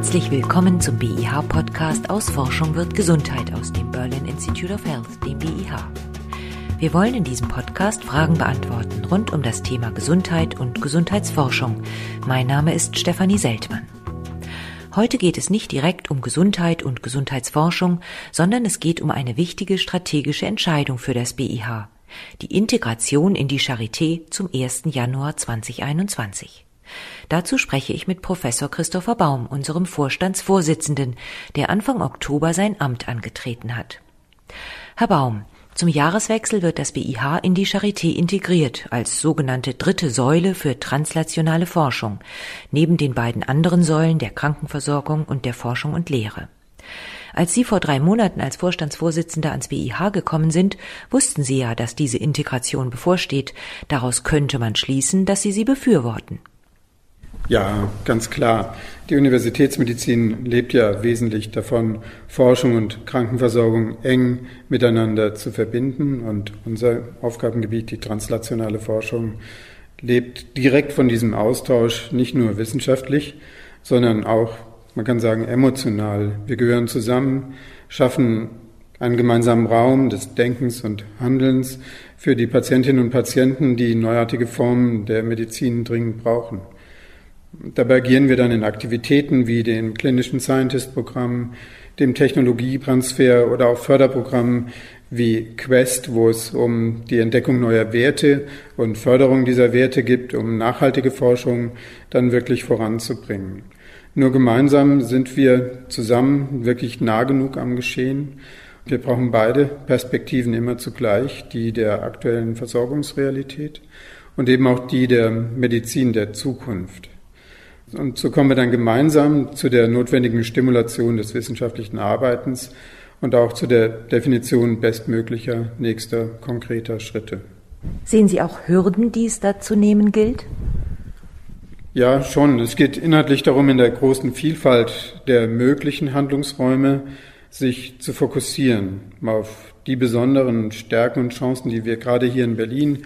Herzlich willkommen zum BIH-Podcast aus Forschung wird Gesundheit aus dem Berlin Institute of Health, dem BIH. Wir wollen in diesem Podcast Fragen beantworten rund um das Thema Gesundheit und Gesundheitsforschung. Mein Name ist Stefanie Seltmann. Heute geht es nicht direkt um Gesundheit und Gesundheitsforschung, sondern es geht um eine wichtige strategische Entscheidung für das BIH. Die Integration in die Charité zum 1. Januar 2021. Dazu spreche ich mit Professor Christopher Baum, unserem Vorstandsvorsitzenden, der Anfang Oktober sein Amt angetreten hat. Herr Baum, zum Jahreswechsel wird das BIH in die Charité integriert als sogenannte dritte Säule für translationale Forschung, neben den beiden anderen Säulen der Krankenversorgung und der Forschung und Lehre. Als Sie vor drei Monaten als Vorstandsvorsitzender ans BIH gekommen sind, wussten Sie ja, dass diese Integration bevorsteht. Daraus könnte man schließen, dass Sie sie befürworten. Ja, ganz klar. Die Universitätsmedizin lebt ja wesentlich davon, Forschung und Krankenversorgung eng miteinander zu verbinden. Und unser Aufgabengebiet, die translationale Forschung, lebt direkt von diesem Austausch, nicht nur wissenschaftlich, sondern auch, man kann sagen, emotional. Wir gehören zusammen, schaffen einen gemeinsamen Raum des Denkens und Handelns für die Patientinnen und Patienten, die neuartige Formen der Medizin dringend brauchen. Dabei agieren wir dann in Aktivitäten wie dem klinischen Scientist-Programm, dem Technologietransfer oder auch Förderprogrammen wie Quest, wo es um die Entdeckung neuer Werte und Förderung dieser Werte gibt, um nachhaltige Forschung dann wirklich voranzubringen. Nur gemeinsam sind wir zusammen wirklich nah genug am Geschehen. Wir brauchen beide Perspektiven immer zugleich, die der aktuellen Versorgungsrealität und eben auch die der Medizin der Zukunft. Und so kommen wir dann gemeinsam zu der notwendigen Stimulation des wissenschaftlichen Arbeitens und auch zu der Definition bestmöglicher nächster konkreter Schritte. Sehen Sie auch Hürden, die es da zu nehmen gilt? Ja, schon. Es geht inhaltlich darum, in der großen Vielfalt der möglichen Handlungsräume sich zu fokussieren auf die besonderen Stärken und Chancen, die wir gerade hier in Berlin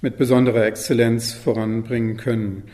mit besonderer Exzellenz voranbringen können.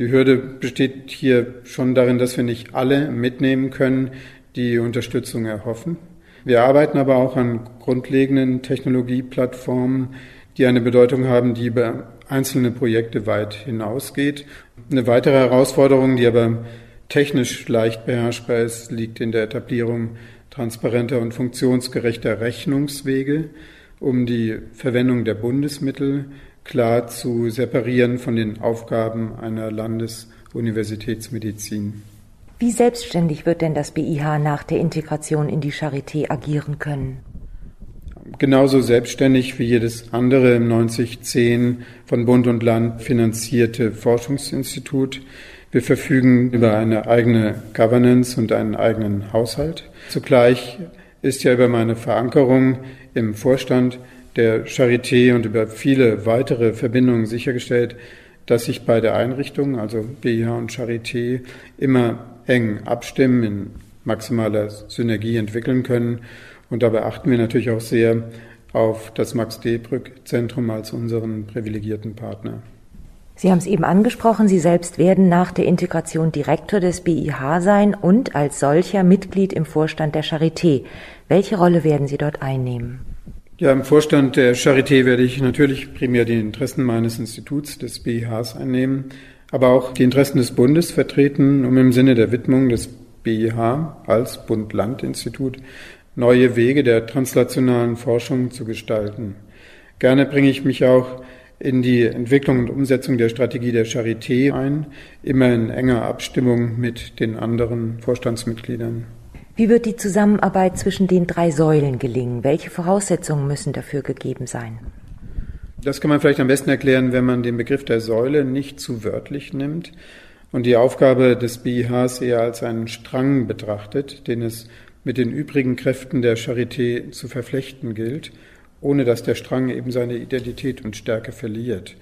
Die Hürde besteht hier schon darin, dass wir nicht alle mitnehmen können, die Unterstützung erhoffen. Wir arbeiten aber auch an grundlegenden Technologieplattformen, die eine Bedeutung haben, die über einzelne Projekte weit hinausgeht. Eine weitere Herausforderung, die aber technisch leicht beherrschbar ist, liegt in der Etablierung transparenter und funktionsgerechter Rechnungswege, um die Verwendung der Bundesmittel klar zu separieren von den Aufgaben einer Landesuniversitätsmedizin. Wie selbstständig wird denn das BIH nach der Integration in die Charité agieren können? Genauso selbstständig wie jedes andere im 9010 von Bund und Land finanzierte Forschungsinstitut. Wir verfügen über eine eigene Governance und einen eigenen Haushalt. Zugleich ist ja über meine Verankerung im Vorstand der Charité und über viele weitere Verbindungen sichergestellt, dass sich bei der Einrichtung, also BIH und Charité, immer eng abstimmen, in maximaler Synergie entwickeln können. Und dabei achten wir natürlich auch sehr auf das Max-Debrück-Zentrum als unseren privilegierten Partner. Sie haben es eben angesprochen, Sie selbst werden nach der Integration Direktor des BIH sein und als solcher Mitglied im Vorstand der Charité. Welche Rolle werden Sie dort einnehmen? Ja, im Vorstand der Charité werde ich natürlich primär die Interessen meines Instituts, des BIHs, einnehmen, aber auch die Interessen des Bundes vertreten, um im Sinne der Widmung des BIH als Bund-Land-Institut neue Wege der translationalen Forschung zu gestalten. Gerne bringe ich mich auch in die Entwicklung und Umsetzung der Strategie der Charité ein, immer in enger Abstimmung mit den anderen Vorstandsmitgliedern. Wie wird die Zusammenarbeit zwischen den drei Säulen gelingen? Welche Voraussetzungen müssen dafür gegeben sein? Das kann man vielleicht am besten erklären, wenn man den Begriff der Säule nicht zu wörtlich nimmt und die Aufgabe des BIHs eher als einen Strang betrachtet, den es mit den übrigen Kräften der Charité zu verflechten gilt, ohne dass der Strang eben seine Identität und Stärke verliert.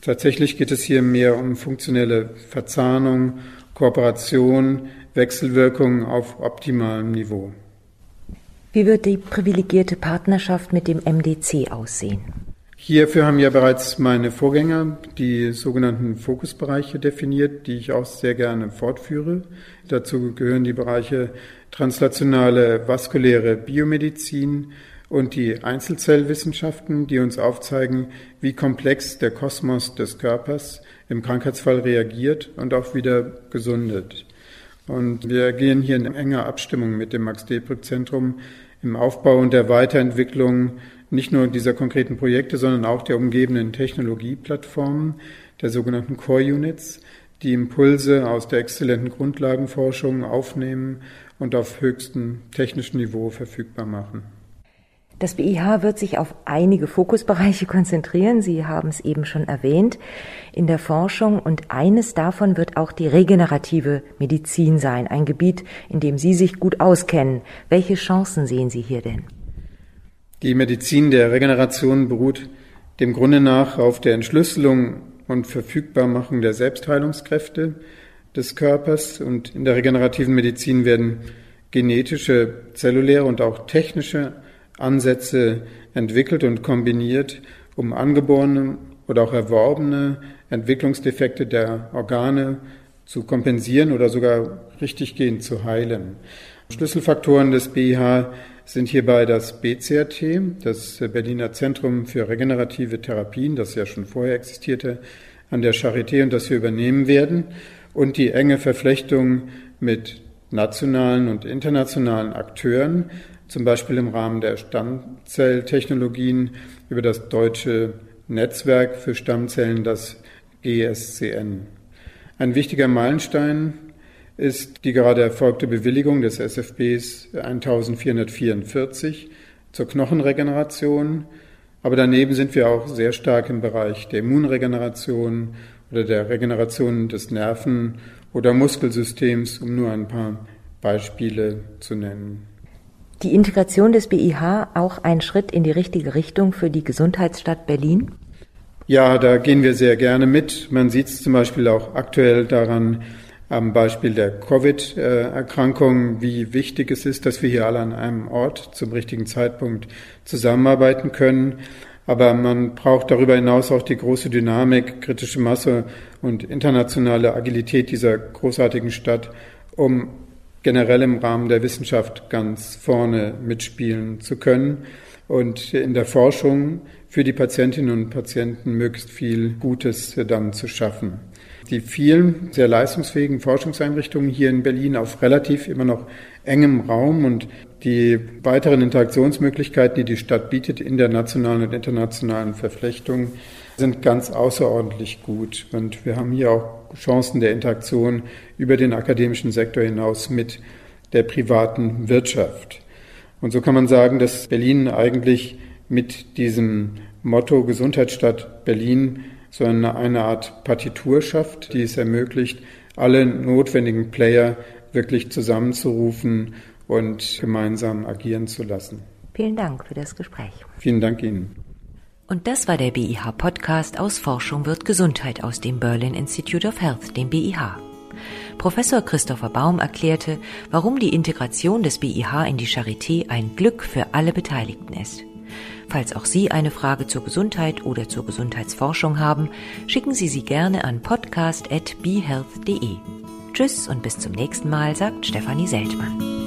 Tatsächlich geht es hier mehr um funktionelle Verzahnung, Kooperation, Wechselwirkung auf optimalem Niveau. Wie wird die privilegierte Partnerschaft mit dem MDC aussehen? Hierfür haben ja bereits meine Vorgänger die sogenannten Fokusbereiche definiert, die ich auch sehr gerne fortführe. Dazu gehören die Bereiche translationale vaskuläre Biomedizin und die Einzelzellwissenschaften, die uns aufzeigen, wie komplex der Kosmos des Körpers im Krankheitsfall reagiert und auch wieder gesundet. Und wir gehen hier in enger Abstimmung mit dem Max-Delbrück-Zentrum im Aufbau und der Weiterentwicklung nicht nur dieser konkreten Projekte, sondern auch der umgebenden Technologieplattformen, der sogenannten Core Units, die Impulse aus der exzellenten Grundlagenforschung aufnehmen und auf höchstem technischen Niveau verfügbar machen. Das BIH wird sich auf einige Fokusbereiche konzentrieren. Sie haben es eben schon erwähnt in der Forschung. Und eines davon wird auch die regenerative Medizin sein. Ein Gebiet, in dem Sie sich gut auskennen. Welche Chancen sehen Sie hier denn? Die Medizin der Regeneration beruht dem Grunde nach auf der Entschlüsselung und Verfügbarmachung der Selbstheilungskräfte des Körpers. Und in der regenerativen Medizin werden genetische, zelluläre und auch technische Ansätze entwickelt und kombiniert, um angeborene oder auch erworbene Entwicklungsdefekte der Organe zu kompensieren oder sogar richtiggehend zu heilen. Schlüsselfaktoren des BIH sind hierbei das BCRT, das Berliner Zentrum für regenerative Therapien, das ja schon vorher existierte, an der Charité und das wir übernehmen werden, und die enge Verflechtung mit nationalen und internationalen Akteuren, zum Beispiel im Rahmen der Stammzelltechnologien über das deutsche Netzwerk für Stammzellen, das GSCN. Ein wichtiger Meilenstein ist die gerade erfolgte Bewilligung des SFBs 1444 zur Knochenregeneration. Aber daneben sind wir auch sehr stark im Bereich der Immunregeneration oder der Regeneration des Nerven- oder Muskelsystems, um nur ein paar Beispiele zu nennen die Integration des BIH auch ein Schritt in die richtige Richtung für die Gesundheitsstadt Berlin? Ja, da gehen wir sehr gerne mit. Man sieht es zum Beispiel auch aktuell daran, am Beispiel der Covid-Erkrankung, wie wichtig es ist, dass wir hier alle an einem Ort zum richtigen Zeitpunkt zusammenarbeiten können. Aber man braucht darüber hinaus auch die große Dynamik, kritische Masse und internationale Agilität dieser großartigen Stadt, um generell im Rahmen der Wissenschaft ganz vorne mitspielen zu können und in der Forschung für die Patientinnen und Patienten möglichst viel Gutes dann zu schaffen. Die vielen sehr leistungsfähigen Forschungseinrichtungen hier in Berlin auf relativ immer noch engem Raum und die weiteren Interaktionsmöglichkeiten, die die Stadt bietet in der nationalen und internationalen Verflechtung, sind ganz außerordentlich gut. Und wir haben hier auch Chancen der Interaktion über den akademischen Sektor hinaus mit der privaten Wirtschaft. Und so kann man sagen, dass Berlin eigentlich mit diesem Motto Gesundheitsstadt Berlin so eine, eine Art Partitur schafft, die es ermöglicht, alle notwendigen Player wirklich zusammenzurufen und gemeinsam agieren zu lassen. Vielen Dank für das Gespräch. Vielen Dank Ihnen. Und das war der BIH Podcast aus Forschung wird Gesundheit aus dem Berlin Institute of Health, dem BIH. Professor Christopher Baum erklärte, warum die Integration des BIH in die Charité ein Glück für alle Beteiligten ist. Falls auch Sie eine Frage zur Gesundheit oder zur Gesundheitsforschung haben, schicken Sie sie gerne an podcast.behealth.de. Tschüss und bis zum nächsten Mal, sagt Stefanie Seltmann.